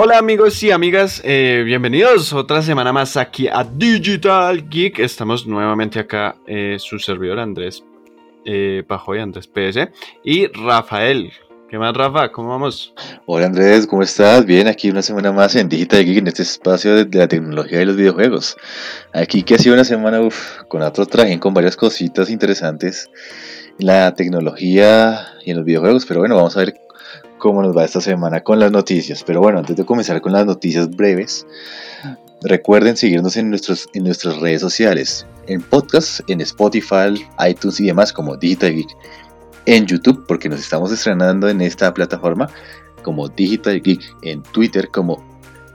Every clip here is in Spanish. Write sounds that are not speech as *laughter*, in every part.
Hola amigos y amigas, eh, bienvenidos otra semana más aquí a Digital Geek. Estamos nuevamente acá, eh, su servidor Andrés eh, Pajoy, Andrés PS y Rafael. ¿Qué más, Rafa? ¿Cómo vamos? Hola Andrés, ¿cómo estás? Bien, aquí una semana más en Digital Geek, en este espacio de, la tecnología y los videojuegos. Aquí que ha sido una semana con otro traje, con varias cositas interesantes en la tecnología y en los videojuegos, pero bueno, vamos a ver cómo nos va esta semana con las noticias. Pero bueno, antes de comenzar con las noticias breves, recuerden seguirnos en, nuestros, en nuestras redes sociales, en podcast, en Spotify, iTunes y demás como Digital Geek, en YouTube, porque nos estamos estrenando en esta plataforma como Digital Geek, en Twitter como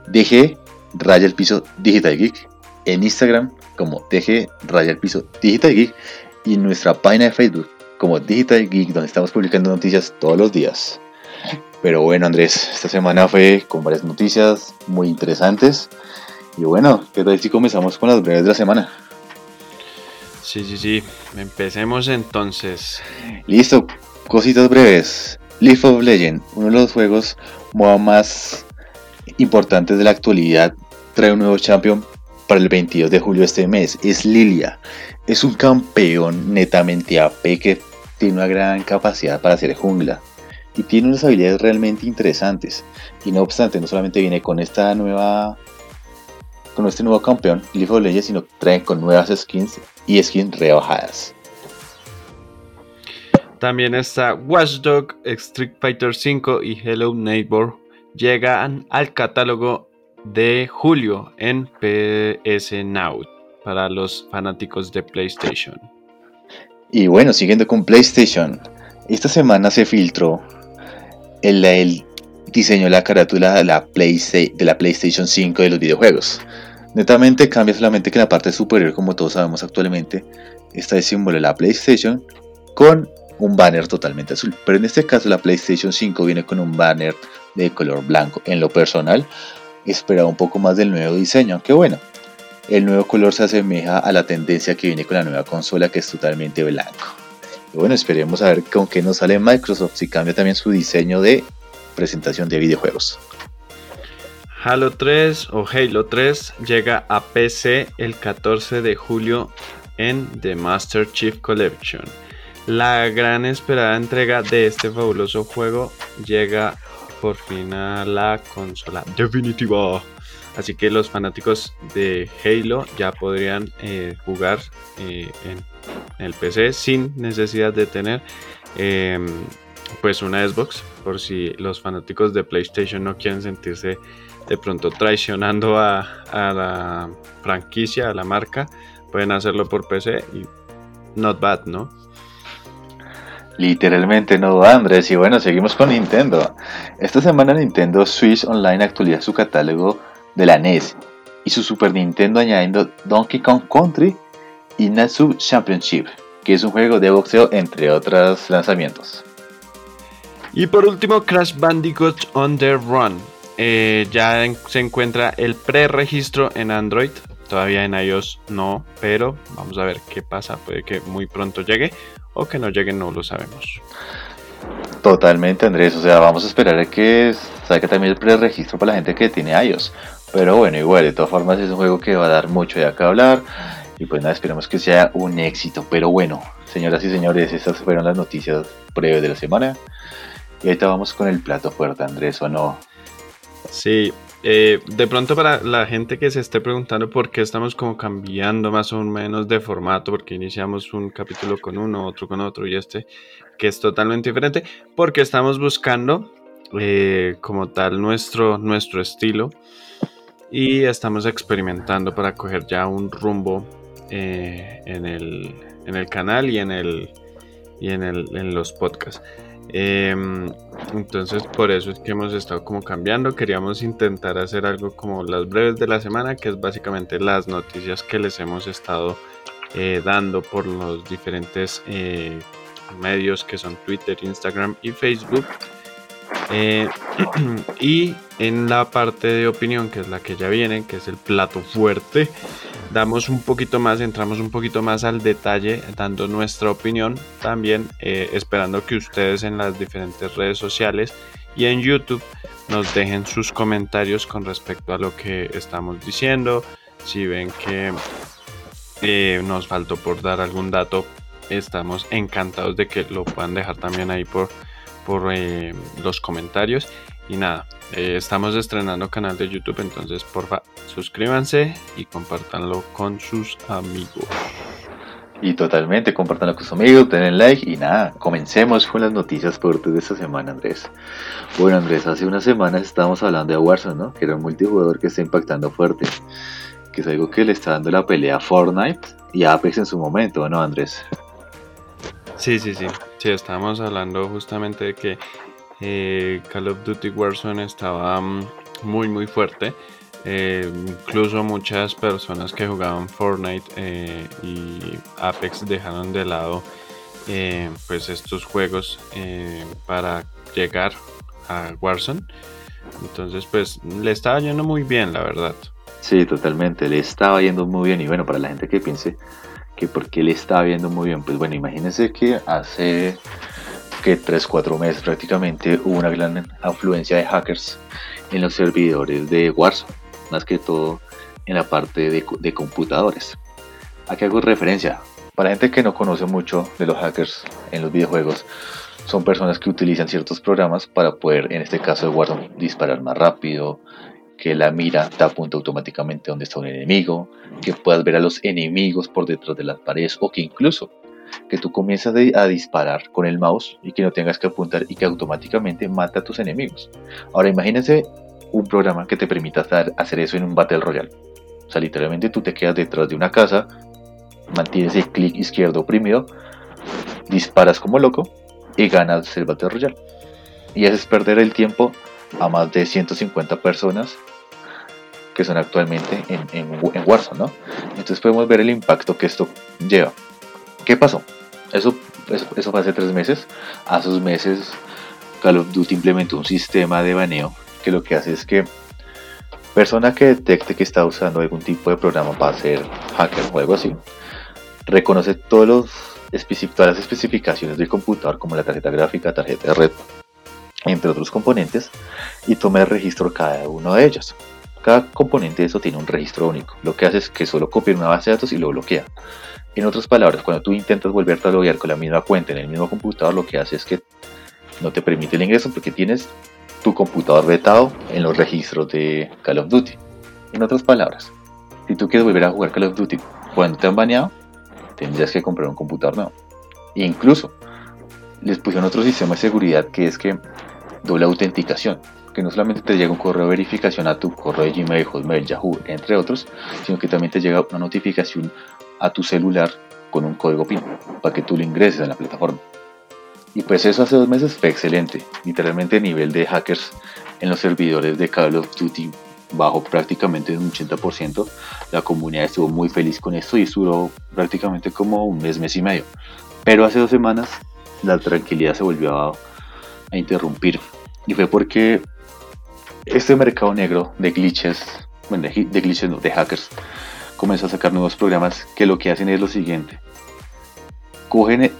DG Raya el Piso Digital Geek, en Instagram como DG Raya el Piso Digital Geek y en nuestra página de Facebook como Digital Geek, donde estamos publicando noticias todos los días. Pero bueno, Andrés, esta semana fue con varias noticias muy interesantes. Y bueno, ¿qué tal si comenzamos con las breves de la semana? Sí, sí, sí. Empecemos entonces. Listo, cositas breves. League of Legends, uno de los juegos más importantes de la actualidad, trae un nuevo champion para el 22 de julio de este mes. Es Lilia. Es un campeón netamente AP que tiene una gran capacidad para hacer jungla y tiene unas habilidades realmente interesantes. Y no obstante, no solamente viene con esta nueva con este nuevo campeón, Leaf of Legends, sino trae con nuevas skins y skins rebajadas. También está Watchdog, Street Fighter V y Hello Neighbor llegan al catálogo de julio en PS Now para los fanáticos de PlayStation. Y bueno, siguiendo con PlayStation, esta semana se filtró el, diseño de la carátula de la, de la PlayStation 5 de los videojuegos. Netamente cambia solamente que en la parte superior, como todos sabemos actualmente, está el símbolo de la PlayStation con un banner totalmente azul. Pero en este caso la PlayStation 5 viene con un banner de color blanco. En lo personal, esperaba un poco más del nuevo diseño, aunque bueno, el nuevo color se asemeja a la tendencia que viene con la nueva consola que es totalmente blanco. Bueno, esperemos a ver con qué nos sale Microsoft si cambia también su diseño de presentación de videojuegos. Halo 3 o Halo 3 llega a PC el 14 de julio en The Master Chief Collection. La gran esperada entrega de este fabuloso juego llega por fin a la consola definitiva. Así que los fanáticos de Halo ya podrían eh, jugar eh, en el PC sin necesidad de tener em, pues una Xbox por si los fanáticos de PlayStation no quieren sentirse de pronto traicionando a, la franquicia, a la marca, pueden hacerlo por PC y not bad, ¿no? Literalmente no, Andrés. Y bueno, seguimos con Nintendo. Esta semana Nintendo Switch Online actualiza su catálogo de la NES y su Super Nintendo añadiendo Donkey Kong Country y Natsu Championship, que es un juego de boxeo entre otros lanzamientos. Y por último, Crash Bandicoot on the Run. Eh, ya se encuentra el pre-registro en Android. Todavía en iOS no, pero vamos a ver qué pasa. Puede que muy pronto llegue o que no llegue, no lo sabemos. Totalmente, Andrés. O sea, vamos a esperar a que salga también el pre-registro para la gente que tiene iOS. Pero bueno, igual, de todas formas es un juego que va a dar mucho de acá hablar. Y pues nada, esperemos que sea un éxito. Pero bueno, señoras y señores, estas fueron las noticias breves de la semana. Y ahorita vamos con el plato fuerte, Andrés, ¿o no? Sí, eh, de pronto para la gente que se esté preguntando por qué estamos como cambiando más o menos de formato, porque iniciamos un capítulo con uno, otro con otro y este que es totalmente diferente, porque estamos buscando eh, como tal nuestro, nuestro estilo y estamos experimentando para coger ya un rumbo eh, en, el, en, el, canal y en, el, y en, el, en los podcasts. Em, entonces por eso es que hemos estado como cambiando. Queríamos intentar hacer algo como las breves de la semana, que es básicamente las noticias que les hemos estado eh, dando por los diferentes eh, medios que son Twitter, Instagram y Facebook. *clears throat* y en la parte de opinión, que es la que ya viene, que es el plato fuerte, damos un poquito más, entramos un poquito más al detalle, dando nuestra opinión, también eh, esperando que ustedes en las diferentes redes sociales y en YouTube nos dejen sus comentarios con respecto a lo que estamos diciendo. Si ven que eh, nos faltó por dar algún dato, estamos encantados de que lo puedan dejar también ahí por, por eh, los comentarios. Y nada, eh, estamos estrenando canal de YouTube, entonces porfa suscríbanse y compártanlo con sus amigos. Y totalmente, compartanlo con sus amigos, denle like y nada, comencemos con las noticias fuertes de esta semana, Andrés. Bueno, Andrés, hace unas semanas estábamos hablando de Warzone, ¿no? Que era un multijugador que está impactando fuerte, que es algo que le está dando la pelea a Fortnite y a Apex en su momento, ¿no, Andrés? Sí, sí, sí. Sí, estábamos hablando justamente de que eh, Call of Duty Warzone estaba mm, muy, muy fuerte. Eh, incluso muchas personas que jugaban Fortnite eh, y Apex dejaron de lado pues estos juegos para llegar a Warzone. Entonces pues le estaba yendo muy bien, la verdad. Sí, totalmente, le estaba yendo muy bien y bueno, para la gente que piense que por qué le estaba yendo muy bien, pues bueno, imagínense que hace que 3-4 meses prácticamente hubo una gran afluencia de hackers en los servidores de Warzone más que todo en la parte de, computadores. Aquí hago referencia. Para gente que no conoce mucho de los hackers en los videojuegos, son personas que utilizan ciertos programas para poder, en este caso de Warzone, disparar más rápido, que la mira te apunta automáticamente donde está un enemigo, que puedas ver a los enemigos por detrás de las paredes o que incluso que tú comienzas a disparar con el mouse y que no tengas que apuntar y que automáticamente mata a tus enemigos. Ahora imagínense un programa que te permita hacer eso en un Battle Royale. O sea, literalmente tú te quedas detrás de una casa, mantienes el clic izquierdo oprimido, disparas como loco y ganas el Battle Royale. Y haces perder el tiempo a más de 150 personas que son actualmente en, en, Warzone, ¿no? Entonces podemos ver el impacto que esto lleva. ¿Qué pasó? Eso, eso, eso fue hace tres meses. A esos meses Call of Duty implementó un sistema de baneo que lo que hace es que persona que detecte que está usando algún tipo de programa para ser hacker o algo así, reconoce todos los todas las especificaciones del computador como la tarjeta gráfica, tarjeta de red, entre otros componentes, y toma el registro cada uno de ellos. Cada componente de eso tiene un registro único. Lo que hace es que solo copia una base de datos y lo bloquea. En otras palabras, cuando tú intentas volverte a loguear con la misma cuenta en el mismo computador, lo que hace es que no te permite el ingreso porque tienes tu computador vetado en los registros de Call of Duty. En otras palabras, si tú quieres volver a jugar Call of Duty cuando te han baneado, tendrías que comprar un computador nuevo. Incluso les pusieron otro sistema de seguridad que es que doble autenticación, que no solamente te llega un correo de verificación a tu correo de Gmail, Hotmail, Yahoo, entre otros, sino que también te llega una notificación a tu celular con un código PIN para que tú lo ingreses en la plataforma. Y pues eso hace dos meses fue excelente. Literalmente el nivel de hackers en los servidores de Call of Duty bajó prácticamente un 80%. La comunidad estuvo muy feliz con esto y duró prácticamente como un mes, mes y medio. Pero hace dos semanas la tranquilidad se volvió a, interrumpir. Y fue porque este mercado negro de glitches, bueno, de, glitches no, de hackers, comenzó a sacar nuevos programas que lo que hacen es lo siguiente. Cogen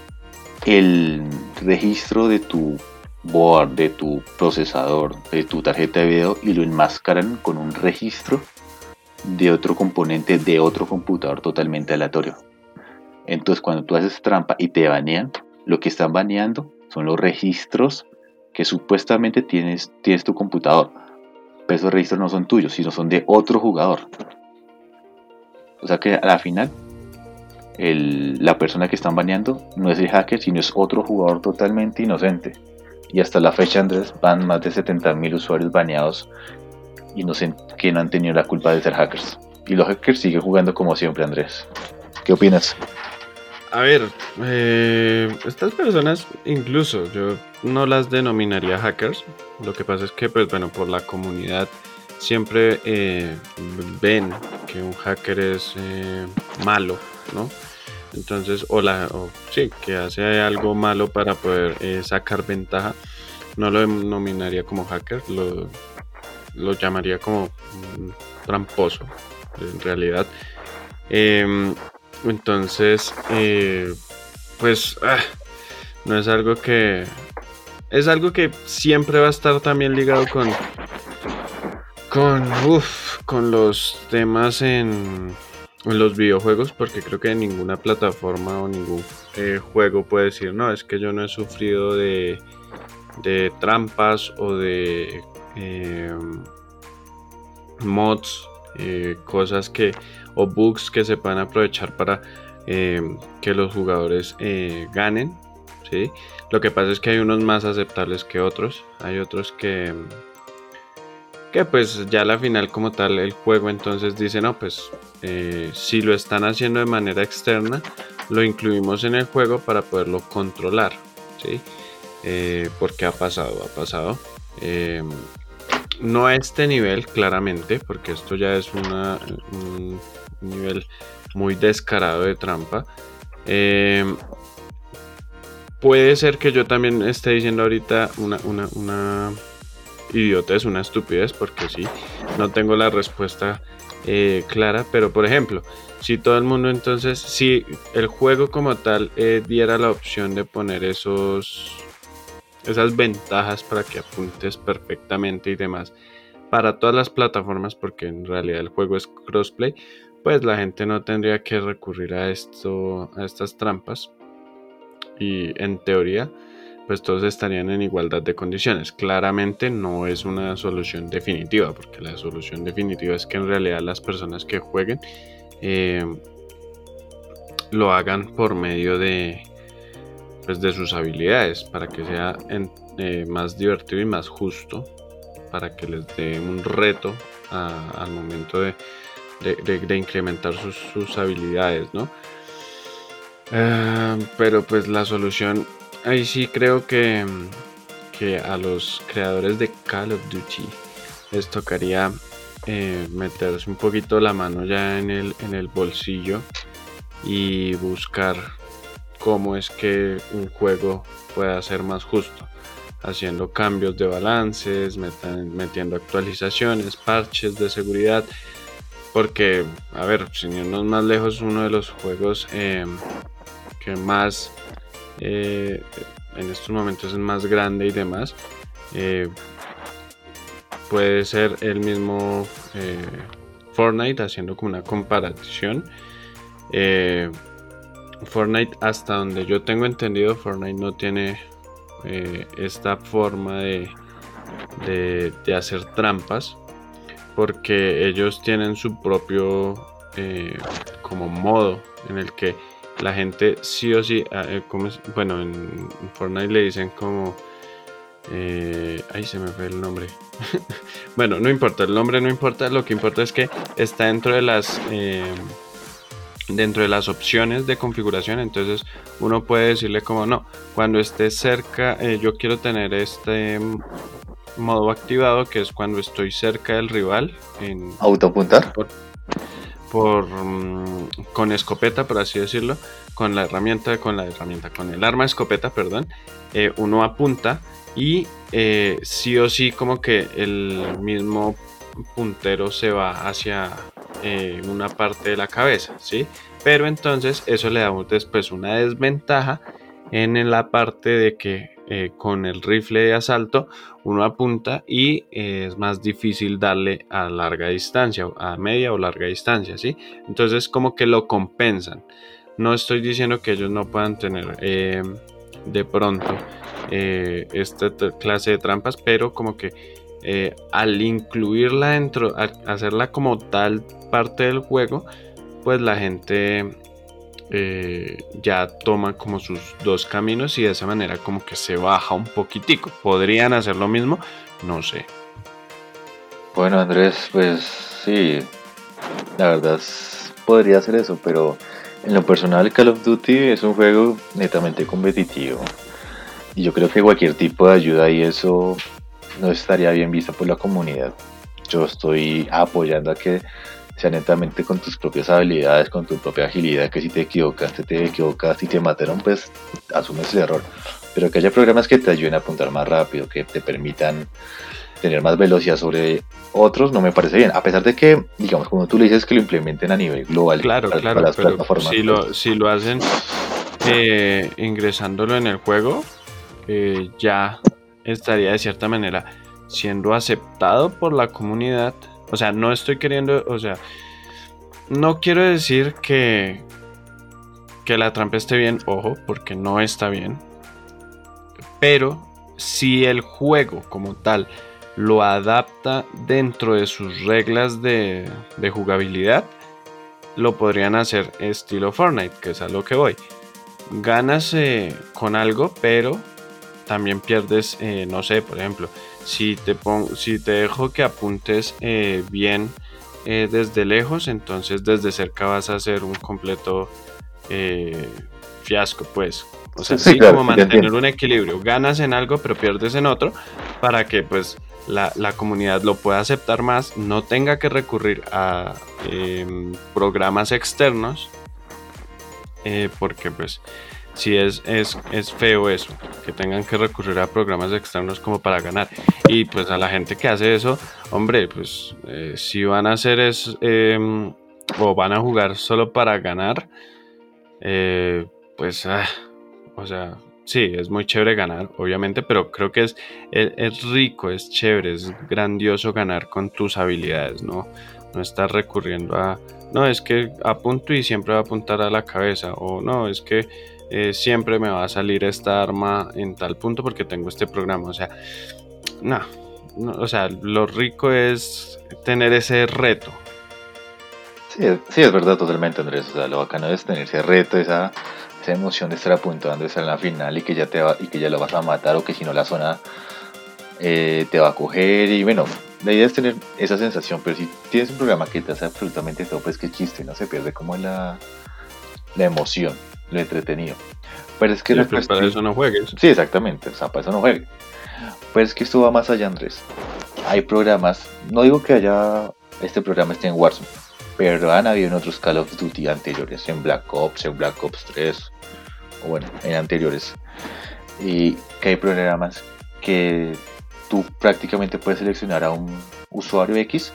el registro de tu board, de tu procesador, de tu tarjeta de video y lo enmascaran con un registro de otro componente de otro computador totalmente aleatorio. Entonces cuando tú haces trampa y te banean, lo que están baneando son los registros que supuestamente tienes, tienes tu computador. Pero esos registros no son tuyos, sino son de otro jugador. O sea que a la final la persona que están baneando no es el hacker, sino es otro jugador totalmente inocente. Y hasta la fecha, Andrés, van más de 70.000 usuarios baneados que no han tenido la culpa de ser hackers. Y los hackers siguen jugando como siempre, Andrés. ¿Qué opinas? A ver, eh, estas personas incluso yo no las denominaría hackers. Lo que pasa es que, pues bueno, por la comunidad siempre eh, ven que un hacker es eh, malo, ¿no? Entonces, o, la, o sí, que hace algo malo para poder eh, sacar ventaja. No lo denominaría como hacker, lo, lo llamaría como tramposo, en realidad. Em, entonces, pues, ah, no es algo que... Es algo que siempre va a estar también ligado con con, con los temas en, los videojuegos, porque creo que ninguna plataforma o ningún eh, juego puede decir, no, es que yo no he sufrido de, de trampas o de eh, mods, eh, cosas que o bugs que se puedan aprovechar para que los jugadores ganen. ¿Sí? Lo que pasa es que hay unos más aceptables que otros, hay otros que que pues ya la final como tal el juego entonces dice no pues eh, si lo están haciendo de manera externa lo incluimos en el juego para poderlo controlar ¿sí? Eh, porque ha pasado ha pasado em, no a este nivel claramente porque esto ya es una, un nivel muy descarado de trampa puede ser que yo también esté diciendo ahorita una, una idiota es una estupidez porque sí, no tengo la respuesta eh, clara, pero por ejemplo, si todo el mundo entonces, si el juego como tal eh, diera la opción de poner esos, esas ventajas para que apuntes perfectamente y demás para todas las plataformas, porque en realidad el juego es crossplay, pues la gente no tendría que recurrir a esto, a estas trampas. Y en teoría, pues todos estarían en igualdad de condiciones. Claramente no es una solución definitiva, porque la solución definitiva es que en realidad las personas que jueguen eh, lo hagan por medio de, pues de sus habilidades, para que sea eh, más divertido y más justo, para que les dé un reto al momento de, incrementar sus, habilidades, ¿no? Eh, pero pues la solución ahí sí creo que, que a los creadores de Call of Duty les tocaría eh, meterse un poquito la mano ya en el, en el bolsillo y buscar cómo es que un juego pueda ser más justo, haciendo cambios de balances, metiendo actualizaciones, parches de seguridad, porque, a ver, sin irnos más lejos, uno de los juegos eh, que más eh, en estos momentos es más grande y demás, eh, puede ser el mismo eh, Fortnite haciendo como una comparación. Fortnite, hasta donde yo tengo entendido, Fortnite no tiene esta forma de, de, hacer trampas porque ellos tienen su propio como modo en el que la gente sí o sí, ah, eh, bueno, en, Fortnite le dicen como... Eh, ahí se me fue el nombre. *laughs* bueno, no importa, el nombre no importa, lo que importa es que está dentro de las... Eh, dentro de las opciones de configuración, entonces uno puede decirle como no, cuando esté cerca, yo quiero tener este modo activado que es cuando estoy cerca del rival en autoapuntar por mm, con escopeta, por así decirlo, con la herramienta, con la herramienta, con el arma escopeta, perdón, eh, uno apunta y eh, sí o sí como que el mismo puntero se va hacia eh, una parte de la cabeza, ¿sí? Pero entonces eso le da después una desventaja en la parte de que eh, con el rifle de asalto uno apunta y eh, es más difícil darle a larga distancia, a media o larga distancia, ¿sí? Entonces como que lo compensan. No estoy diciendo que ellos no puedan tener eh, de pronto esta clase de trampas, pero como que al incluirla dentro, hacerla como tal parte del juego, pues la gente eh, ya toma como sus dos caminos y de esa manera como que se baja un poquitico. ¿Podrían hacer lo mismo? No sé. Bueno Andrés, pues sí, la verdad podría hacer eso, pero en lo personal Call of Duty es un juego netamente competitivo. Y yo creo que cualquier tipo de ayuda y eso no estaría bien vista por la comunidad. Yo estoy apoyando a que sea netamente con tus propias habilidades, con tu propia agilidad, que si te equivocaste, te equivocaste y te mataron, pues asumes el error. Pero que haya programas que te ayuden a apuntar más rápido, que te permitan tener más velocidad sobre otros, no me parece bien. A pesar de que, digamos, como tú le dices que lo implementen a nivel global claro, claro, las plataformas. Si lo, si lo hacen eh, ingresándolo en el juego, eh, ya estaría de cierta manera siendo aceptado por la comunidad. O sea, no estoy queriendo, o sea, no quiero decir que, que la trampa esté bien, ojo, porque no está bien. Pero si el juego como tal lo adapta dentro de sus reglas de, de jugabilidad, lo podrían hacer estilo Fortnite, que es a lo que voy. Ganas eh, con algo, pero también pierdes, eh, no sé, por ejemplo, si te, si te dejo que apuntes eh, bien desde lejos, entonces desde cerca vas a hacer un completo fiasco, pues. O sea, sí, como mantener un equilibrio. Ganas en algo, pero pierdes en otro, para que pues la, comunidad lo pueda aceptar más, no tenga que recurrir a em, programas externos, eh, porque pues si es, es, es, feo eso, que tengan que recurrir a programas externos como para ganar. Y pues a la gente que hace eso, hombre, pues eh, si van a hacer es, em, o van a jugar solo para ganar, eh, pues, ah, o sea, sí, es muy chévere ganar, obviamente, pero creo que es, es, rico, es chévere, es grandioso ganar con tus habilidades, ¿no? No estar recurriendo a, no, es que apunto y siempre va a apuntar a la cabeza, o no, es que eh, siempre me va a salir esta arma en tal punto porque tengo este programa, o sea, no, o sea, lo rico es tener ese reto. Sí, sí, es verdad totalmente, Andrés, o sea, lo bacano es tener ese reto, esa esa emoción de estar apuntando a estar en la final y que ya te va, y que ya lo vas a matar o que si no la zona eh, te va a coger y bueno, la idea es tener esa sensación, pero si tienes un programa que te hace absolutamente todo, pues que chiste, no se pierde como la, la emoción, lo entretenido. Pero es que para eso no juegues. Sí, exactamente, o sea, para eso no juegues. Pero es que esto va más allá, Andrés. Hay programas, no digo que haya este programa esté en Warzone, pero han habido en otros Call of Duty anteriores, en Black Ops, en Black Ops 3, o bueno, en anteriores, y que hay programas que tú prácticamente puedes seleccionar a un usuario X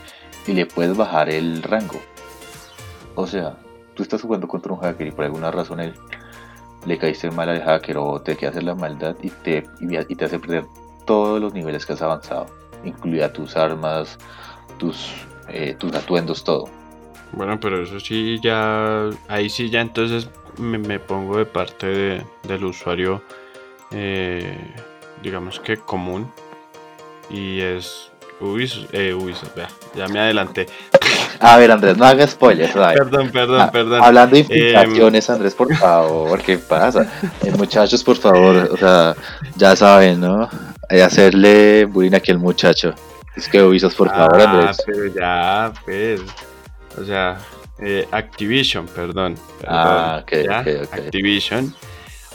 y le puedes bajar el rango. O sea, tú estás jugando contra un hacker y por alguna razón él, le caíste mal al hacker o te quiere hacer la maldad y te, y te hace perder todos los niveles que has avanzado, incluida tus armas, tus, eh, tus atuendos, todo. Bueno, pero eso sí ya, ahí sí ya entonces me, pongo de parte del usuario, eh, digamos que común, y es Ubisoft, eh, Ubisoft, ya me adelanté. *laughs* A ver, Andrés, no hagas spoilers. Perdón, perdón, ah, perdón. Hablando de infiltraciones, em, Andrés, por favor, ¿qué pasa? Eh, muchachos, por favor, o sea, ya saben, ¿no? Hay hacerle bullying aquí al muchacho. Es que Ubisoft, por favor, ah, Andrés. pero ya, pues. O sea, eh, Activision, perdón. ah, ok, Activision.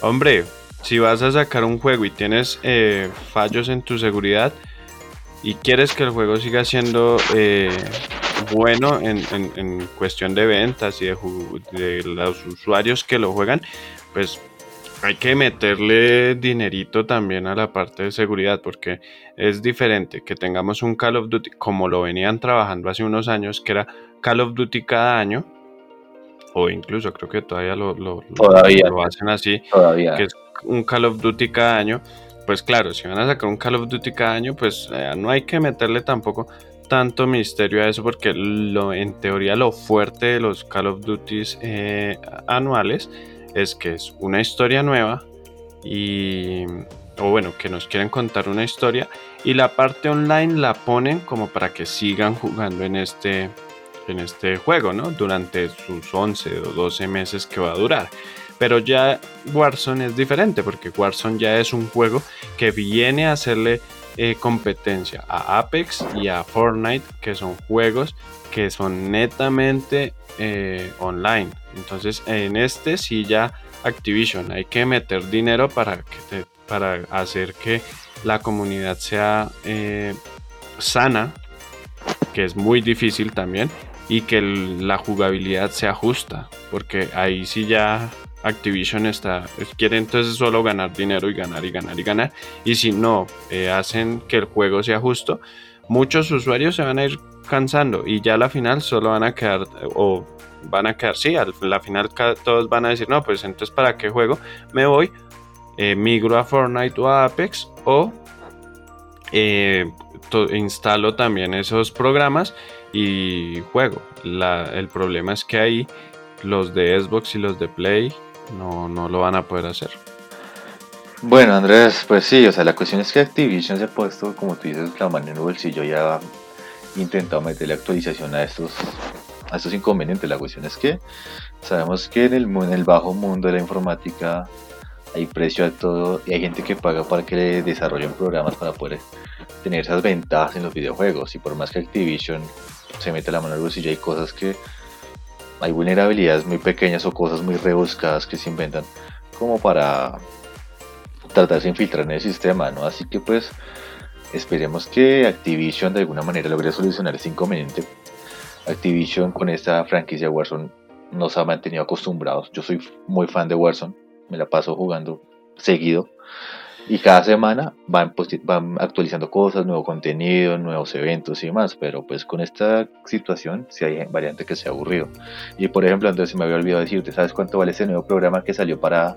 Hombre, si vas a sacar un juego y tienes eh, fallos en tu seguridad y quieres que el juego siga siendo eh, bueno en, cuestión de ventas y de, de los usuarios que lo juegan, pues hay que meterle dinerito también a la parte de seguridad porque es diferente que tengamos un Call of Duty como lo venían trabajando hace unos años que era Call of Duty cada año o incluso creo que todavía lo, lo, hacen así todavía. que es un Call of Duty cada año pues claro si van a sacar un Call of Duty cada año pues eh, no hay que meterle tampoco tanto misterio a eso porque lo, en teoría lo fuerte de los Call of Duties eh, anuales es que es una historia nueva y o bueno, que nos quieren contar una historia y la parte online la ponen como para que sigan jugando en este en este juego, ¿no? Durante sus 11 o 12 meses que va a durar. Pero ya Warzone es diferente porque Warzone ya es un juego que viene a hacerle eh, competencia a Apex y a Fortnite, que son juegos que son netamente eh, online. Entonces en este sí ya Activision hay que meter dinero para, para hacer que la comunidad sea eh, sana, que es muy difícil también, y que la jugabilidad sea justa, porque ahí sí ya Activision está, quiere entonces solo ganar dinero y ganar y ganar y ganar. Y si no eh, hacen que el juego sea justo, muchos usuarios se van a ir cansando y ya a la final solo van a quedar, o van a quedar, sí, a la final todos van a decir, no, pues entonces para qué juego me voy, eh, migro a Fortnite o a Apex o eh, instalo también esos programas y juego. el problema es que ahí los de Xbox y los de Play no, no lo van a poder hacer. Bueno, Andrés, pues sí, o sea, la cuestión es que Activision se ha puesto, como tú dices, la mano en el bolsillo ya ha intentado meterle actualización a estos, a estos inconvenientes. La cuestión es que sabemos que en el, en el bajo mundo de la informática hay precio a todo y hay gente que paga para que le desarrollen programas para poder tener esas ventajas en los videojuegos. Y por más que Activision se mete la mano en el bolsillo, hay cosas que hay vulnerabilidades muy pequeñas o cosas muy rebuscadas que se inventan como para tratar de infiltrar en el sistema, ¿no? Así que pues esperemos que Activision de alguna manera logre solucionar ese inconveniente. Activision con esta franquicia Warzone nos ha mantenido acostumbrados. Yo soy muy fan de Warzone, me la paso jugando seguido. Y cada semana van, van actualizando cosas, nuevo contenido, nuevos eventos y demás. Pero pues con esta situación, si hay variante que se ha aburrido. Y por ejemplo, entonces se me había olvidado decirte, ¿sabes cuánto vale ese nuevo programa que salió para,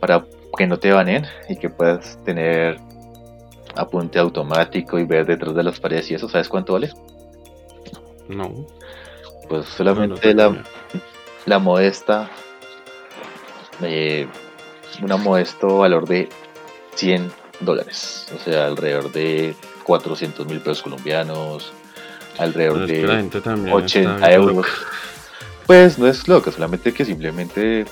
para que no te banen y que puedas tener apunte automático y ver detrás de las paredes y eso? ¿Sabes cuánto vale? No. Pues solamente la, la modesta eh, un modesto valor de 100 dólares, o sea, alrededor de 400 mil pesos colombianos, alrededor de 80 euros. Pues no es loco, solamente que simplemente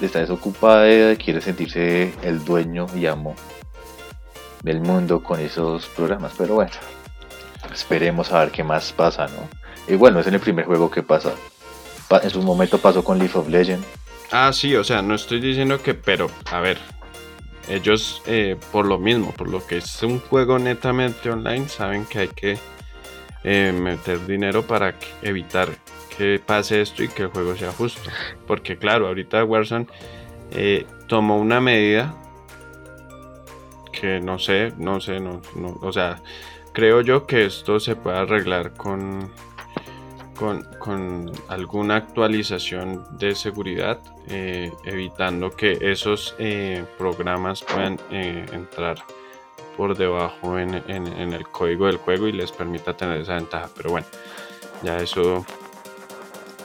está desocupada y quiere sentirse el dueño y amo del mundo con esos programas. Pero bueno, esperemos a ver qué más pasa, ¿no? Igual no es en el primer juego que pasa. En su momento pasó con Leaf of Legends Ah, sí, o sea, no estoy diciendo que, pero, a ver, ellos eh, por lo mismo, por lo que es un juego netamente online, saben que hay que eh, meter dinero para evitar que pase esto y que el juego sea justo. Porque claro, ahorita Warzone eh, tomó una medida que no sé, no sé, no, no, o sea, creo yo que esto se puede arreglar con con, alguna actualización de seguridad, eh, evitando que esos eh, programas puedan eh, entrar por debajo en, el código del juego y les permita tener esa ventaja. Pero bueno, ya eso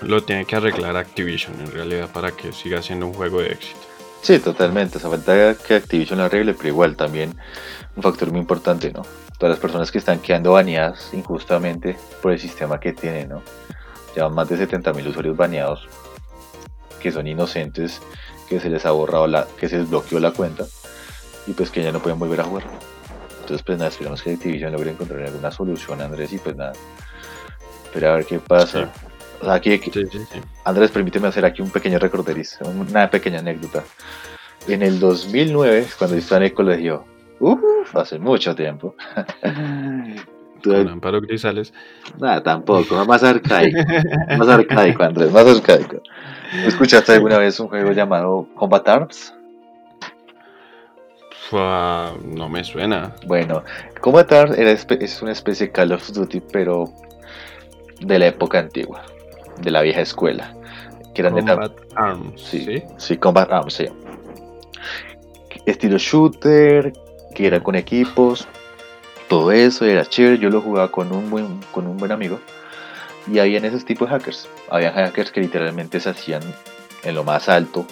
lo tiene que arreglar Activision en realidad para que siga siendo un juego de éxito. Sí, totalmente. Esa falta que Activision lo arregle, pero igual también un factor muy importante, ¿no? Todas las personas que están quedando baneadas injustamente por el sistema que tienen, ¿no? Llevan más de 70.000 usuarios baneados que son inocentes, que se les ha borrado la, que se les bloqueó la cuenta y pues que ya no pueden volver a jugar. Entonces pues nada, esperamos que Activision logre encontrar alguna solución, Andrés, y pues nada. Pero a ver qué pasa. aquí, Andrés, permíteme hacer aquí un pequeño recorderis, una pequeña anécdota. En el 2009, cuando yo estaba en el colegio, hace mucho tiempo, *laughs* Con Amparo Grisales. Nada, tampoco, más arcaico. *laughs* más arcaico, Andrés, más arcaico. ¿Escuchaste alguna vez un juego llamado Combat Arms? no me suena. Bueno, Combat Arms era es una especie de Call of Duty, pero de la época antigua, de la vieja escuela. Que Combat Arms, sí, sí, Combat Arms, sí. Estilo shooter, que era con equipos, todo eso era chévere. Yo lo jugaba con un buen, con un buen amigo. Y habían esos tipos de hackers. Había hackers que literalmente se hacían en lo más alto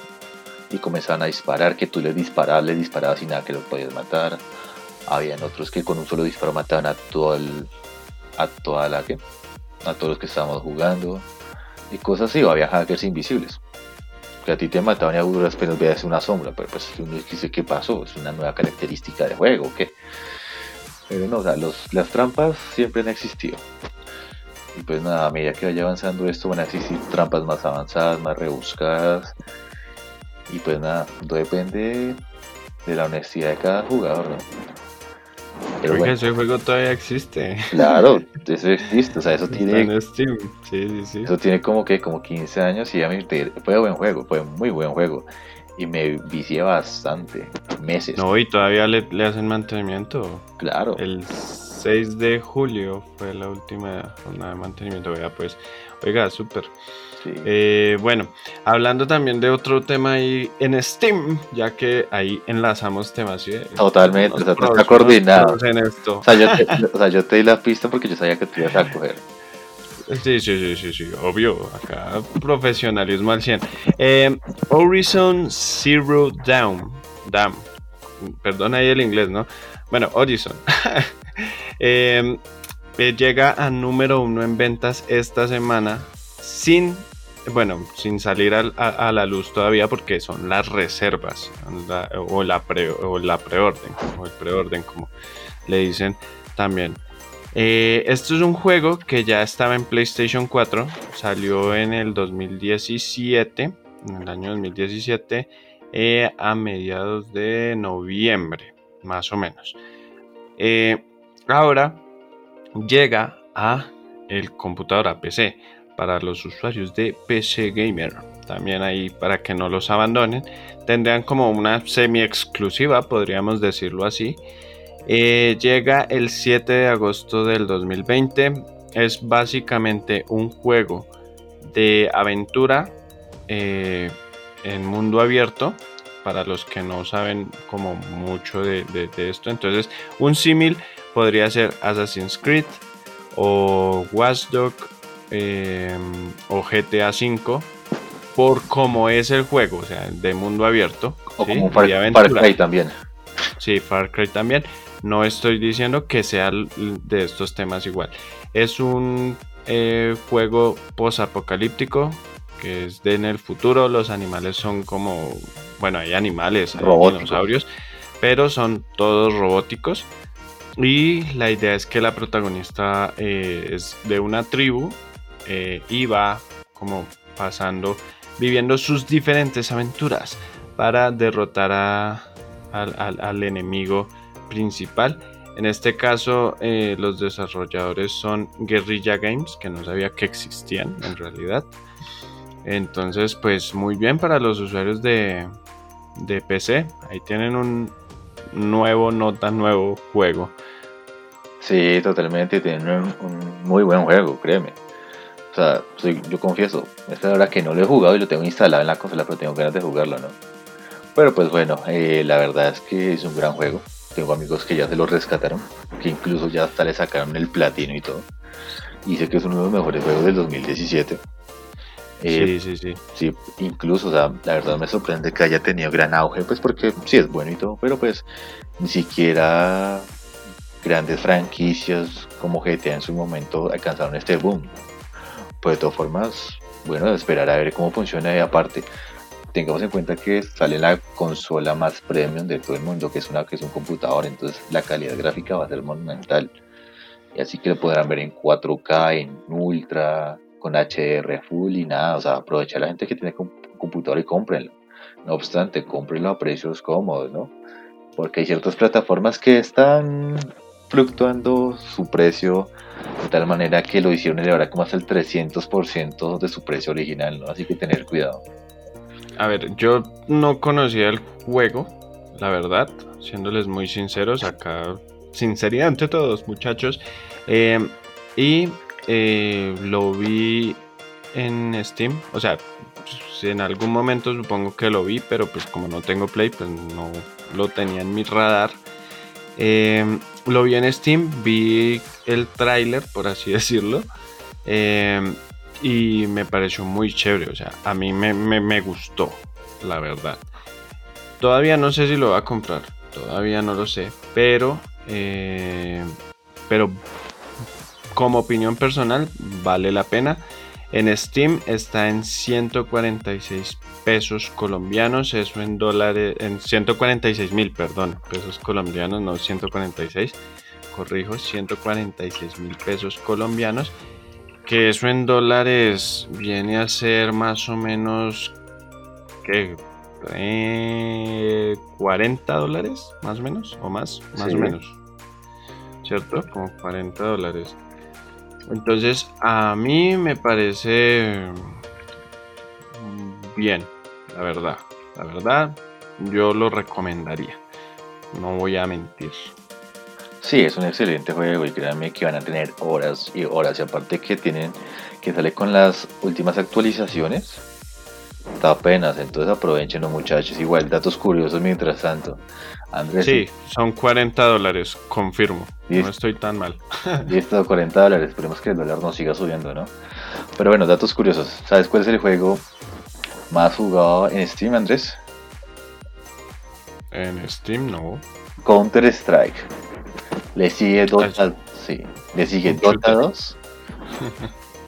y comenzaban a disparar, que tú les disparabas, les disparabas y nada que los podías matar. Habían otros que con un solo disparo mataban a todo el, a toda la que, a todos los que estábamos jugando y cosas así. O había hackers invisibles. Que a ti te mataban y a duras penas veías una sombra, pero pues uno dice qué pasó, es una nueva característica de juego, ¿qué? Pero no, o sea, los, las trampas siempre han existido. Y pues nada, a medida que vaya avanzando esto van a existir trampas más avanzadas, más rebuscadas. Y pues nada, depende de la honestidad de cada jugador, ¿no? Pero bueno, ese juego todavía existe. Claro, *laughs* eso existe, o sea, eso tiene. Sí, sí, sí. Eso tiene como que como 15 años y ya me fue buen juego, fue muy buen juego y me vicié bastante, meses. No, y todavía le, hacen mantenimiento. Claro. El 6 de julio fue la última jornada de mantenimiento. Vea, pues, oiga, súper. Eh, bueno, hablando también de otro tema ahí en Steam, ya que ahí enlazamos temas. Totalmente, o sea, está coordinado. En esto. O, sea, yo te, o sea, yo te di la pista porque yo sabía que te ibas a coger. Sí, sí, sí, sí, sí, obvio. Acá profesionalismo al 100. Eh, Horizon Zero Down. Down. Perdón ahí el inglés, ¿no? Bueno, Horizon. *laughs* Eh, eh, llega a número uno en ventas esta semana sin, bueno, sin salir a, la luz todavía porque son las reservas o, la pre, o preorden o el preorden como le dicen también. Eh, esto es un juego que ya estaba en PlayStation 4, salió en el 2017, en el año 2017, eh, a mediados de noviembre, más o menos. Eh, ahora llega a el computador, a PC, para los usuarios de PC Gamer. También ahí para que no los abandonen. Tendrán como una semi exclusiva, podríamos decirlo así. Eh, llega el 7 de agosto del 2020. Es básicamente un juego de aventura eh, en mundo abierto. Para los que no saben como mucho de, esto. Entonces, un símil podría ser Assassin's Creed o Watchdog eh, o GTA V por cómo es el juego, o sea, de mundo abierto. O como Far, Cry también. Sí, Far Cry también. No estoy diciendo que sea de estos temas igual. Es un eh, juego post-apocalíptico que es de en el futuro. Los animales son como, bueno, hay animales, hay dinosaurios, pero son todos robóticos. Y la idea es que la protagonista eh, es de una tribu eh, y va como pasando, viviendo sus diferentes aventuras para derrotar a, al enemigo principal. En este caso, eh, los desarrolladores son Guerrilla Games, que no sabía que existían en realidad. Entonces, pues muy bien para los usuarios de, de PC. Ahí tienen un nuevo, no tan nuevo juego. Sí, totalmente. Tienen un, muy buen juego, créeme. O sea, yo confieso, esta es la hora que no lo he jugado y lo tengo instalado en la consola, pero tengo ganas de jugarlo, ¿no? Pero pues bueno, eh, la verdad es que es un gran juego. Tengo amigos que ya se lo rescataron, que incluso ya hasta le sacaron el platino y todo. Y sé que es uno de los mejores juegos del 2017. Eh, sí, sí, sí. Sí, incluso, o sea, la verdad me sorprende que haya tenido gran auge, pues porque sí es bueno y todo, pero pues ni siquiera grandes franquicias como GTA en su momento alcanzaron este boom. Pues de todas formas, bueno, esperar a ver cómo funciona y aparte tengamos en cuenta que sale la consola más premium de todo el mundo, que es una que es un computador, entonces la calidad gráfica va a ser monumental. Y así que lo podrán ver en 4K, en Ultra, con HDR full y nada, o sea, aprovecha la gente que tiene computador y cómprenlo. No obstante, cómprenlo a precios cómodos, ¿no? Porque hay ciertas plataformas que están fluctuando su precio de tal manera que lo hicieron elevar como hasta el 300% de su precio original, ¿no? Así que tener cuidado. A ver, yo no conocía el juego, la verdad, siéndoles muy sinceros, acá sinceridad ante todos, muchachos. Em, y eh, lo vi en Steam, o sea, en algún momento supongo que lo vi, pero pues como no tengo Play, pues no lo tenía en mi radar. Em, lo vi en Steam, vi el tráiler, por así *laughs* decirlo. Eh, y me pareció muy chévere, o sea, a mí me, gustó, la verdad. Todavía no sé si lo va a comprar, todavía no lo sé, pero, eh, pero como opinión personal vale la pena. En Steam está en 146 pesos colombianos, eso en dólares, en 146 mil, perdón, pesos colombianos, no 146, corrijo, 146 mil pesos colombianos que eso en dólares viene a ser más o menos que 40 dólares, más o menos, o más, más o menos. ¿Cierto? Como 40 dólares. Entonces, a mí me parece bien, la verdad. La verdad, yo lo recomendaría. No voy a mentir. Sí, es un excelente juego y créanme que van a tener horas y horas. Y aparte que tienen que sale con las últimas actualizaciones. Está apenas, entonces aprovechen muchachos. Igual, datos curiosos mientras tanto. Andrés. Sí, son 40 dólares, confirmo. No estoy tan mal. *laughs* Listo, 40 dólares. Esperemos que el dólar no siga subiendo, ¿no? Pero bueno, datos curiosos. ¿Sabes cuál es el juego más jugado en Steam, Andrés? En Steam no. Counter Strike. Le sigue Dota, sí. Le sigue Dota 2.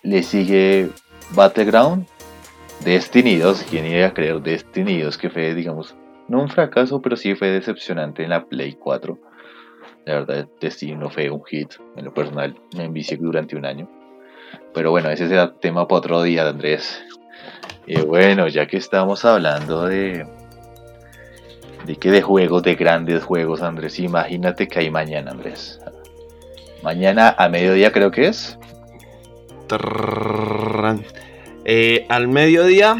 le sigue Battleground. Destiny 2. ¿Quién iba a creer Destiny 2 que fue, digamos, no un fracaso, pero sí fue decepcionante en la Play 4. La verdad, Destiny no fue un hit. En lo personal, me envicié durante un año. Pero bueno, ese será tema para otro día, Andrés. Y bueno, ya que estamos hablando de. de que de juegos, de grandes juegos, Andrés, imagínate que hay mañana, Andrés. Mañana a mediodía creo que es. Eh, al mediodía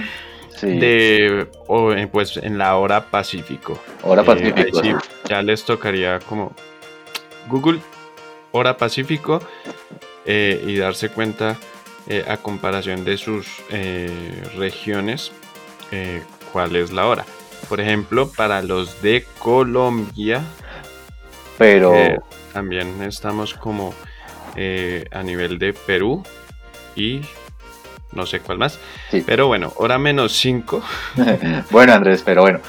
de eh, pues en la hora Pacífico. Hora eh, Pacífico. ya les tocaría como Google hora Pacífico y darse cuenta a comparación de sus regiones cuál es la hora. Por ejemplo, para los de Colombia, pero también estamos como a nivel de Perú y no sé cuál más. Pero bueno, hora menos 5. *laughs* bueno, Andrés, pero bueno,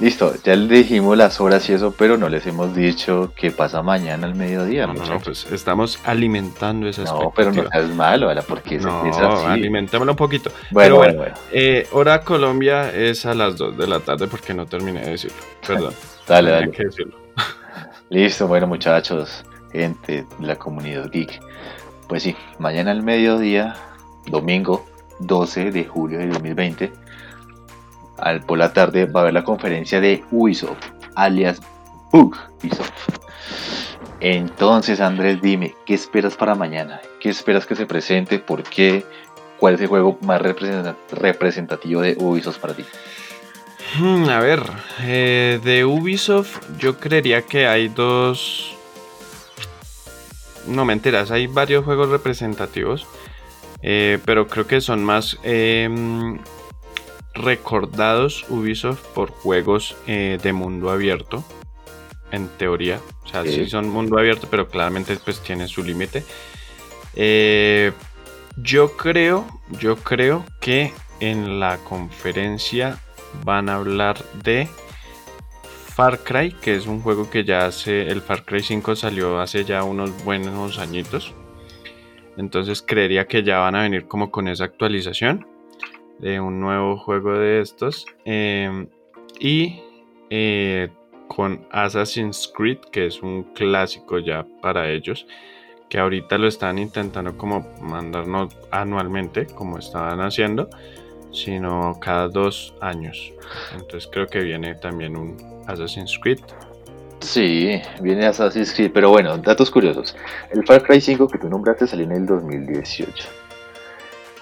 listo, ya le dijimos las horas y eso, pero no les hemos dicho qué pasa mañana al mediodía. No, no, pues estamos alimentando esa No, pero no es malo, ¿verdad? Porque no, alimentémoslo un poquito. Bueno, bueno, bueno. Eh, hora Colombia es a las 2 de la tarde porque no terminé de decirlo. *laughs* Perdón. dale, dale. *laughs* Listo, bueno, muchachos, gente de la comunidad geek. Pues sí, mañana al mediodía, domingo, 12 de julio de 2020. Al por la tarde va a haber la conferencia de Ubisoft, alias Ubisoft. Entonces, Andrés, dime, ¿qué esperas para mañana? ¿Qué esperas que se presente? ¿Por qué? ¿Cuál es el juego más representativo de Ubisoft para ti? Hmm, a ver, eh, de Ubisoft yo creería que hay dos... No me enteras, hay varios juegos representativos. Eh, pero creo que son más em, recordados Ubisoft por juegos eh, de mundo abierto, en teoría. O sea, sí. son mundo abierto, pero claramente pues tiene su límite. Eh, yo creo, yo creo que en la conferencia van a hablar de Far Cry, que es un juego que ya hace, el Far Cry 5 salió hace ya unos buenos añitos. Entonces creería que ya van a venir como con esa actualización de un nuevo juego de estos. Em, y eh, con Assassin's Creed, que es un clásico ya para ellos, que ahorita lo están intentando como mandarnos anualmente, como estaban haciendo, sino cada dos años. Entonces creo que viene también un Assassin's Creed Sí, viene Assassin's Creed, pero bueno, datos curiosos. El Far Cry 5 que tú nombraste salió en el 2018.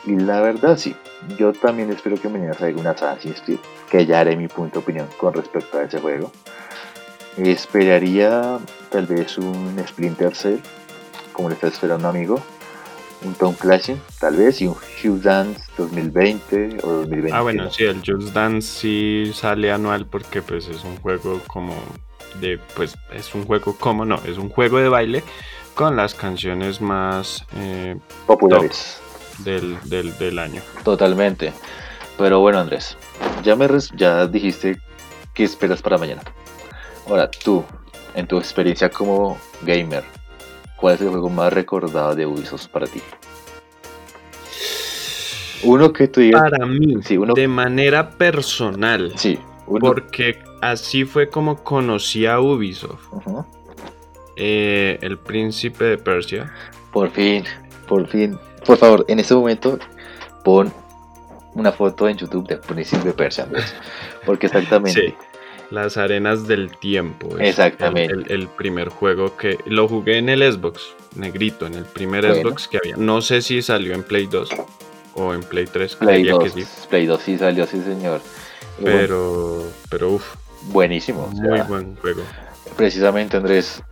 Y la verdad sí, yo también espero que mañana salga un Assassin's Creed, que ya haré mi punto de opinión con respecto a ese juego. Esperaría tal vez un Splinter Cell, como le está esperando amigo. Un Tom Clancy, tal vez, y un Just Dance 2020 o 2020. Ah, bueno, sí, el Just Dance sí sale anual porque pues es un juego como de, pues es un juego, como no, es un juego de baile con las canciones más eh, populares del, del, año. Totalmente. Pero bueno, Andrés, ya, me ya dijiste qué esperas para mañana. Ahora, tú, en tu experiencia como gamer, ¿cuál es el juego más recordado de Ubisoft para ti? Uno que tú Para mí, de manera personal. Sí, porque así fue como conocí a Ubisoft. Eh, el príncipe de Persia. Por fin, por fin. Por favor, en este momento pon una foto en YouTube de Príncipe de Persia. Porque exactamente. Sí, las arenas del tiempo. Exactamente. El, primer juego que lo jugué en el Xbox, negrito, en el primer Xbox que había. No sé si salió en Play 2 o en Play 3. Play 2, sí. Play 2 sí salió, sí señor. Pero, pero uff. Buenísimo. Muy buen juego. Precisamente, Andrés,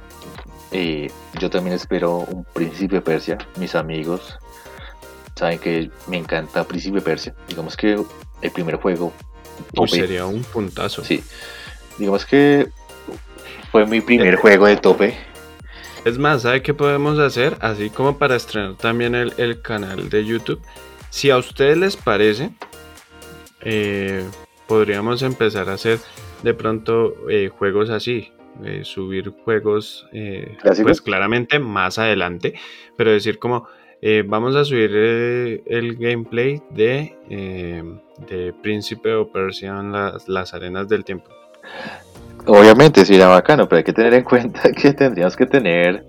eh, yo también espero un Príncipe Persia. Mis amigos saben que me encanta Príncipe Persia. Digamos que el primer juego. sería un puntazo. Sí. Digamos que fue mi primer juego de tope. Es más, ¿sabe qué podemos hacer? Así como para estrenar también el, canal de YouTube. Si a ustedes les parece, eh, podríamos empezar a hacer de pronto eh, juegos así. Eh, subir juegos, pues claramente más adelante, pero decir como vamos a subir el gameplay de, de Príncipe o Persia en las, las arenas del tiempo. Obviamente sería bacano, pero hay que tener en cuenta *laughs* que tendríamos que tener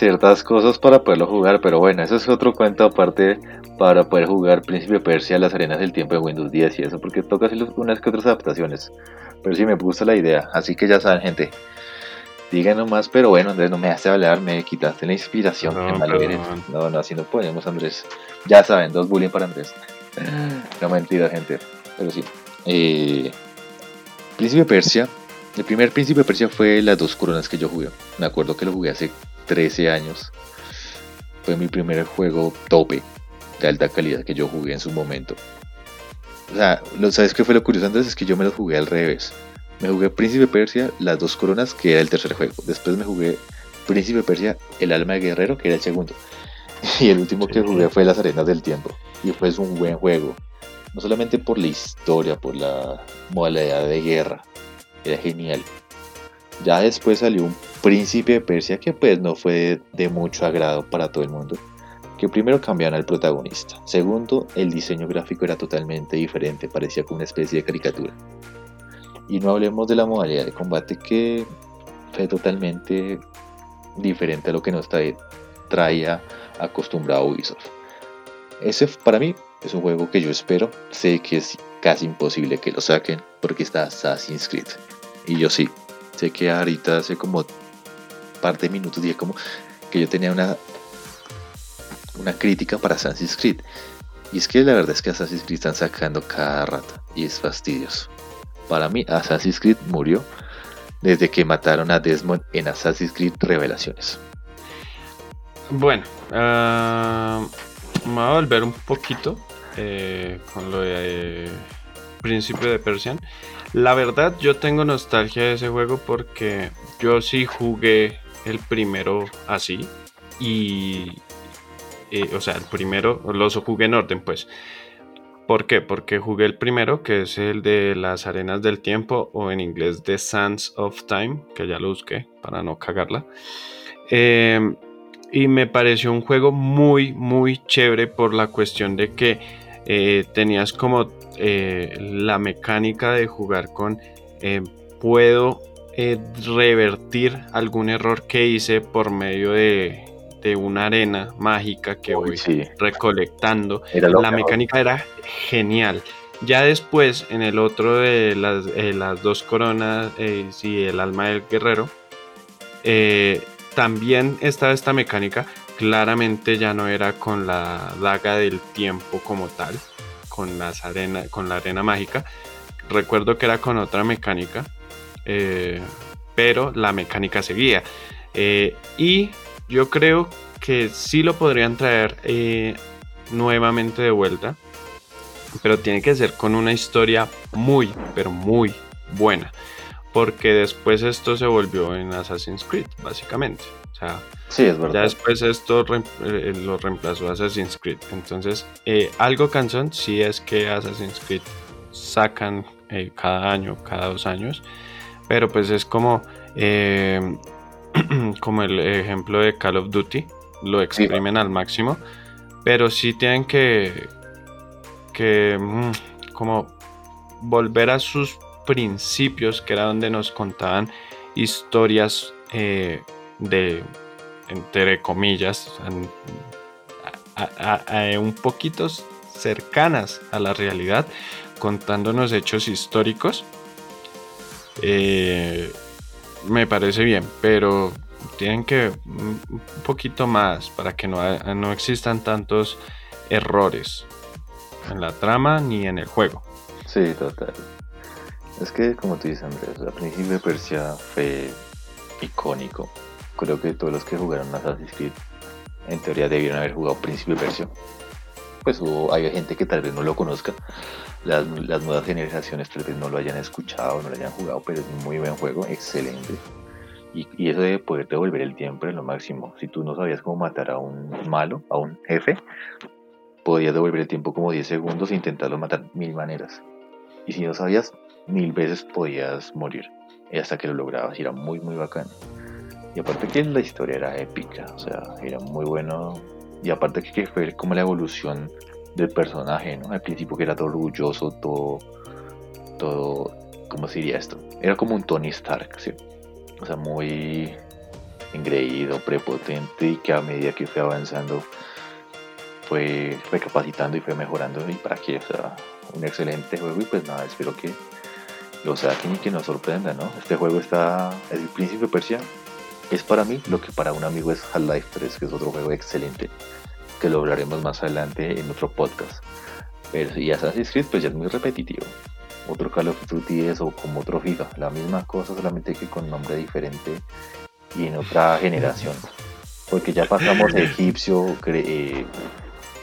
ciertas cosas para poderlo jugar, pero bueno, eso es otro cuento aparte para poder jugar Príncipe Persia las arenas del tiempo de Windows 10 y eso, porque toca hacer unas que otras adaptaciones. Pero sí me gusta la idea, así que ya saben, gente. Díganos más, pero bueno, Andrés, no me hace hablar, me quitaste la inspiración. No, no, no, así no podemos, Andrés. Ya saben, dos bullying para Andrés. No mentira, gente. Pero sí. Eh, Príncipe Persia el primer Príncipe Persia fue las dos coronas que yo jugué. Me acuerdo que lo jugué hace 13 años. Fue mi primer juego tope de alta calidad que yo jugué en su momento. O sea, ¿sabes qué fue lo curioso antes? Es que yo me lo jugué al revés. Me jugué Príncipe Persia, las dos coronas, que era el tercer juego. Después me jugué Príncipe Persia, el alma de guerrero, que era el segundo. *laughs* Y el último que jugué fue Las Arenas del Tiempo. Y fue un buen juego. No solamente por la historia, por la modalidad de guerra, era genial. Ya después salió un príncipe de Persia que pues no fue de mucho agrado para todo el mundo. Que primero cambiaron al protagonista. Segundo, el diseño gráfico era totalmente diferente, parecía como una especie de caricatura. Y no hablemos de la modalidad de combate que fue totalmente diferente a lo que nos traía acostumbrado Ubisoft. Ese para mí es un juego que yo espero. Sé que es casi imposible que lo saquen porque está Assassin's Creed. Y yo sí, sé que ahorita hace como parte de minutos dije como que yo tenía una una crítica para Assassin's Creed. Y es que la verdad es que Assassin's Creed están sacando cada rato y es fastidioso. Para mí Assassin's Creed murió desde que mataron a Desmond en Assassin's Creed Revelaciones. Bueno, uh, me voy a volver un poquito eh, con lo de eh, Príncipe de Persian. La verdad, yo tengo nostalgia de ese juego porque yo sí jugué el primero así. Y. Eh, o sea, el primero, los jugué en orden, pues. ¿Por qué? Porque jugué el primero, que es el de las arenas del tiempo, o en inglés The Sands of Time, que ya lo busqué para no cagarla. Em, y me pareció un juego muy, muy chévere por la cuestión de que eh, tenías como eh, la mecánica de jugar con eh, puedo revertir algún error que hice por medio de, una arena mágica que voy recolectando. la mecánica era genial. Ya después, en el otro de las, las dos coronas y el alma del guerrero, también estaba esta mecánica, claramente ya no era con la daga del tiempo como tal, con, las arena, con la arena mágica. Recuerdo que era con otra mecánica, eh, pero la mecánica seguía. Eh, y yo creo que sí lo podrían traer eh, nuevamente de vuelta, pero tiene que ser con una historia muy, pero muy buena. Porque después esto se volvió en Assassin's Creed, básicamente. O sea, Sí, es verdad. Ya después esto eh, lo reemplazó Assassin's Creed. Entonces, eh, algo cansón sí es que Assassin's Creed sacan eh, cada año, cada dos años. Pero pues es como, *clears throat* como el ejemplo de Call of Duty. Lo exprimen al máximo. Pero sí tienen que, que mm, como volver a sus principios, que era donde nos contaban historias de entre comillas, un poquito cercanas a la realidad, contándonos hechos históricos. Eh, me parece bien, pero tienen que un poquito más para que no, no existan tantos errores en la trama ni en el juego. Sí, total. Es que, como tú dices, Andrés, la Príncipe de Persia fue icónico creo que todos los que jugaron Assassin's Creed en teoría debieron haber jugado Príncipe Persia. Pues hay gente que tal vez no lo conozca, las, nuevas generaciones tal vez no lo hayan escuchado, no lo hayan jugado, pero es un muy buen juego, excelente. Y, y, eso de poder devolver el tiempo es lo máximo. Si tú no sabías cómo matar a un malo, a un jefe, podías devolver el tiempo como 10 segundos e intentarlo matar mil maneras. Y si no sabías, mil veces podías morir. Y hasta que lo lograbas, y era muy, muy bacán. Y aparte que la historia era épica, o sea, era muy bueno. Y aparte que fue como la evolución del personaje, ¿no? Al principio que era todo orgulloso, todo, todo, ¿cómo se diría esto? Era como un Tony Stark, ¿sí? O sea, muy engreído, prepotente y que a medida que fue avanzando fue, fue capacitando y fue mejorando y para que, o sea, un excelente juego y pues nada, espero que lo saquen y que nos sorprenda, ¿no? Este juego está, el Príncipe Persia es para mí lo que para un amigo es Half-Life 3, que es otro juego excelente, que lo hablaremos más adelante en otro podcast. Pero si Assassin's Creed pues ya es muy repetitivo. Otro Call of Duty es o como otro FIFA, la misma cosa solamente que con nombre diferente y en otra *laughs* generación. Porque ya pasamos de egipcio, eh,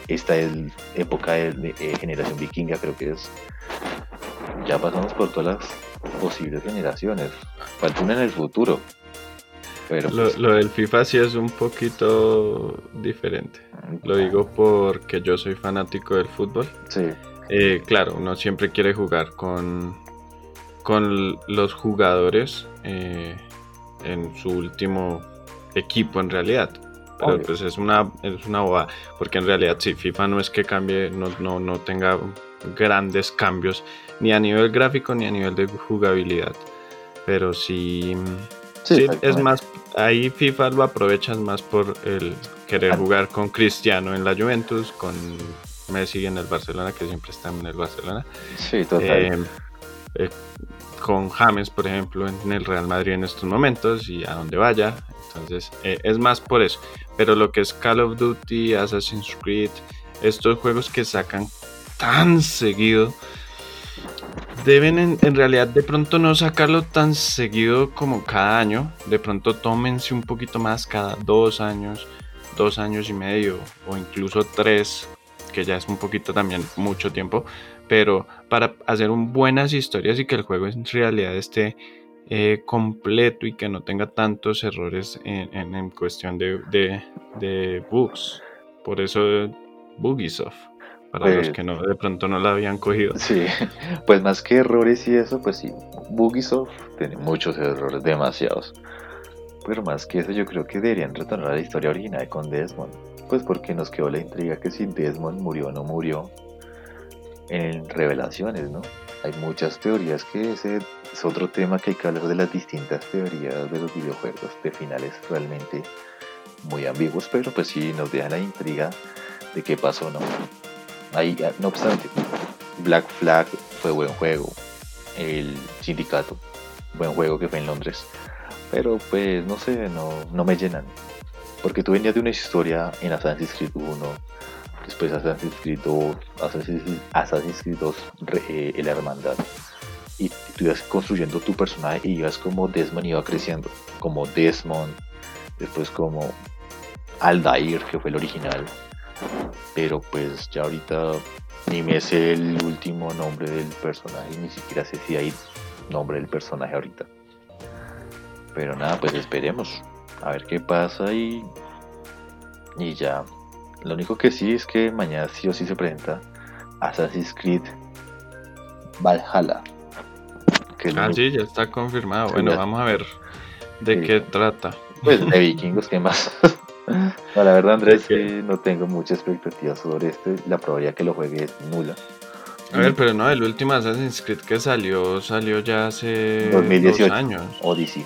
esta es época de, eh, generación vikinga creo que es. Ya pasamos por todas las posibles generaciones. Falta una en el futuro. Pero lo, pues, lo, del FIFA sí es un poquito diferente. Lo digo porque yo soy fanático del fútbol. Sí. Eh, claro, uno siempre quiere jugar con, con los jugadores eh, en su último equipo en realidad. Pero pues es una, es una bobada, porque en realidad sí, FIFA no es que cambie, no, no, no tenga grandes cambios, ni a nivel gráfico ni a nivel de jugabilidad. Pero sí, sí, es más, ahí FIFA lo aprovechas más por el querer jugar con Cristiano en la Juventus, con Messi en el Barcelona, que siempre está en el Barcelona. Sí, total. Eh, eh, con James, por ejemplo, en el Real Madrid en estos momentos y a donde vaya. Entonces, eh, es más por eso. Pero lo que es Call of Duty, Assassin's Creed, estos juegos que sacan tan seguido, deben en, realidad de pronto no sacarlo tan seguido como cada año. De pronto tómense un poquito más cada dos años, dos años y medio o incluso tres, que ya es un poquito también mucho tiempo. Pero para hacer un buenas historias y que el juego en realidad esté eh, completo y que no tenga tantos errores en, en, cuestión de, de, de, bugs. Por eso Bugisoft, para los que no de pronto no la habían cogido. Sí, *laughs* pues más que errores y eso, pues sí, Bugisoft tiene muchos errores, demasiados. Pero más que eso, yo creo que deberían retornar a la historia original con Desmond. Pues porque nos quedó la intriga que si Desmond murió o no murió en revelaciones, ¿no? Hay muchas teorías que ese es otro tema que hay que hablar de las distintas teorías de los videojuegos, de finales realmente muy ambiguos, pero pues sí nos deja la intriga de qué pasó, ¿no? Ahí, ah, no obstante, Black Flag fue buen juego, el sindicato, buen juego que fue en Londres, pero pues no sé, no, no me llenan, porque tú venías de una historia en Assassin's Creed 1, después Assassin's Creed 2, Assassin's, Creed 2, eh, la hermandad, y tú ibas construyendo tu personaje y ibas como Desmond iba creciendo, como Desmond, después como Aldair, que fue el original, pero pues ya ahorita ni me sé el último nombre del personaje, ni siquiera sé si hay nombre del personaje ahorita. Pero nada, pues esperemos a ver qué pasa y, y ya. Lo único que sí es que mañana sí o sí se presenta Assassin's Creed Valhalla ah, sí, ya está confirmado. Bueno, vamos a ver de qué trata. Pues de *laughs* vikingos, ¿qué más? *laughs* la verdad, Andrés, que no tengo mucha expectativa sobre este. La probabilidad que lo juegue es nula. A ver, pero no, el último Assassin's Creed que salió, salió ya hace 2018, dos años. Odyssey.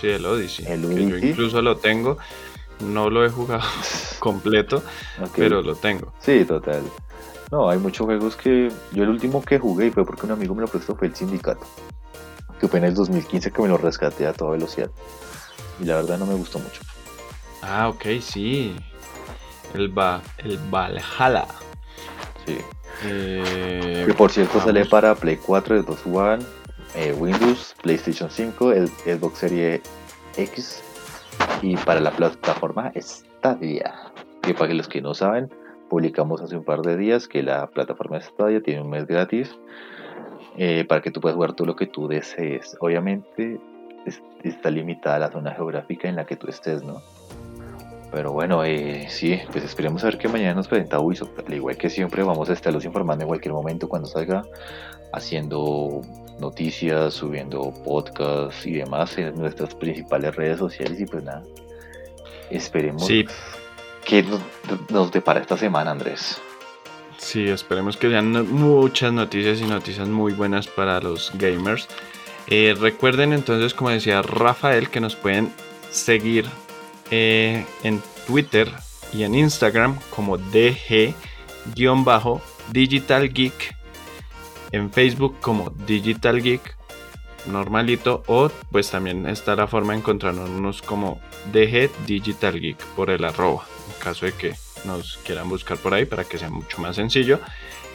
Sí, el Odyssey. El Odyssey. yo incluso lo tengo. No lo he jugado *laughs* completo, pero lo tengo. Sí, total. No, hay muchos juegos que. Yo el último que jugué y fue porque un amigo me lo prestó fue el Sindicato. Que fue en el 2015 que me lo rescaté a toda velocidad. Y la verdad no me gustó mucho. Ah, ok, sí. El, va, el Valhalla. Sí. Eh, que por cierto sale para Play 4, Xbox One, eh, Windows, PlayStation 5, el Xbox Series X y para la plataforma Stadia. Que para los que no saben, publicamos hace un par de días que la plataforma Stadia tiene un mes gratis eh, para que tú puedas jugar todo lo que tú desees. Obviamente está limitada la zona geográfica en la que tú estés, ¿no? Pero bueno, eh, sí, pues esperemos a ver qué mañana nos presenta Ubisoft. Al igual que siempre, vamos a estarlos informando en cualquier momento cuando salga, haciendo noticias, subiendo podcasts y demás en nuestras principales redes sociales. Y pues nada, esperemos sí. que nos, nos depara esta semana, Andrés. Sí, esperemos que sean muchas noticias y noticias muy buenas para los gamers. Eh, recuerden entonces, como decía Rafael, que nos pueden seguir eh, en Twitter y en Instagram como DG-Digital Geek, en Facebook como Digital Geek normalito o pues también está la forma de encontrarnos como DG Digital Geek por el arroba en caso de que nos quieran buscar por ahí para que sea mucho más sencillo.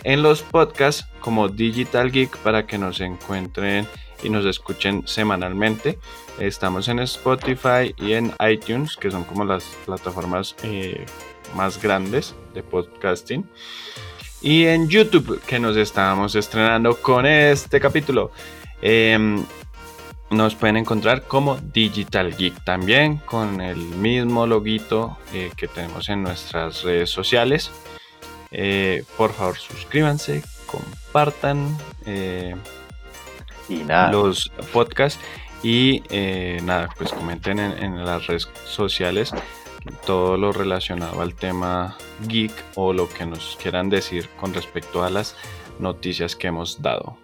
En los podcasts como Digital Geek para que nos encuentren y nos escuchen semanalmente. Estamos en Spotify y en iTunes, que son como las plataformas eh, más grandes de podcasting. Y en YouTube, que nos estamos estrenando con este capítulo. Em, nos pueden encontrar como Digital Geek también, con el mismo loguito eh, que tenemos en nuestras redes sociales. Eh, por favor, suscríbanse, compartan y nada. los podcasts y eh, nada, pues comenten en, las redes sociales todo lo relacionado al tema geek o lo que nos quieran decir con respecto a las noticias que hemos dado.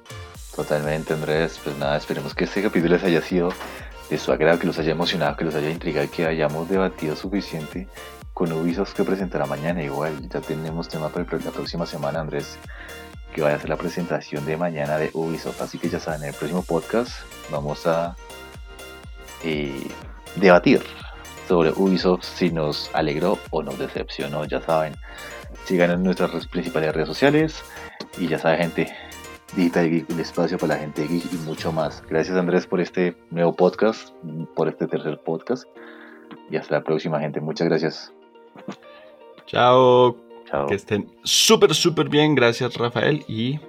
Totalmente, Andrés. Pues nada, esperemos que este capítulo les haya sido de su agrado, que los haya emocionado, que los haya intrigado, que hayamos debatido suficiente con Ubisoft que presentará mañana. Igual, ya tenemos tema para la próxima semana, Andrés que vaya a ser la presentación de mañana de Ubisoft. Así que ya saben, en el próximo podcast vamos a eh, debatir sobre Ubisoft si nos alegró o nos decepcionó. Ya saben, sigan en nuestras principales redes sociales y ya saben, gente. Digital Geek, un espacio para la gente geek y mucho más. Gracias Andrés por este nuevo podcast, por este tercer podcast. Y hasta la próxima gente. Muchas gracias. Chao. Que estén súper, súper bien. Gracias, Rafael. Y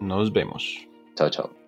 nos vemos. Chao, chao.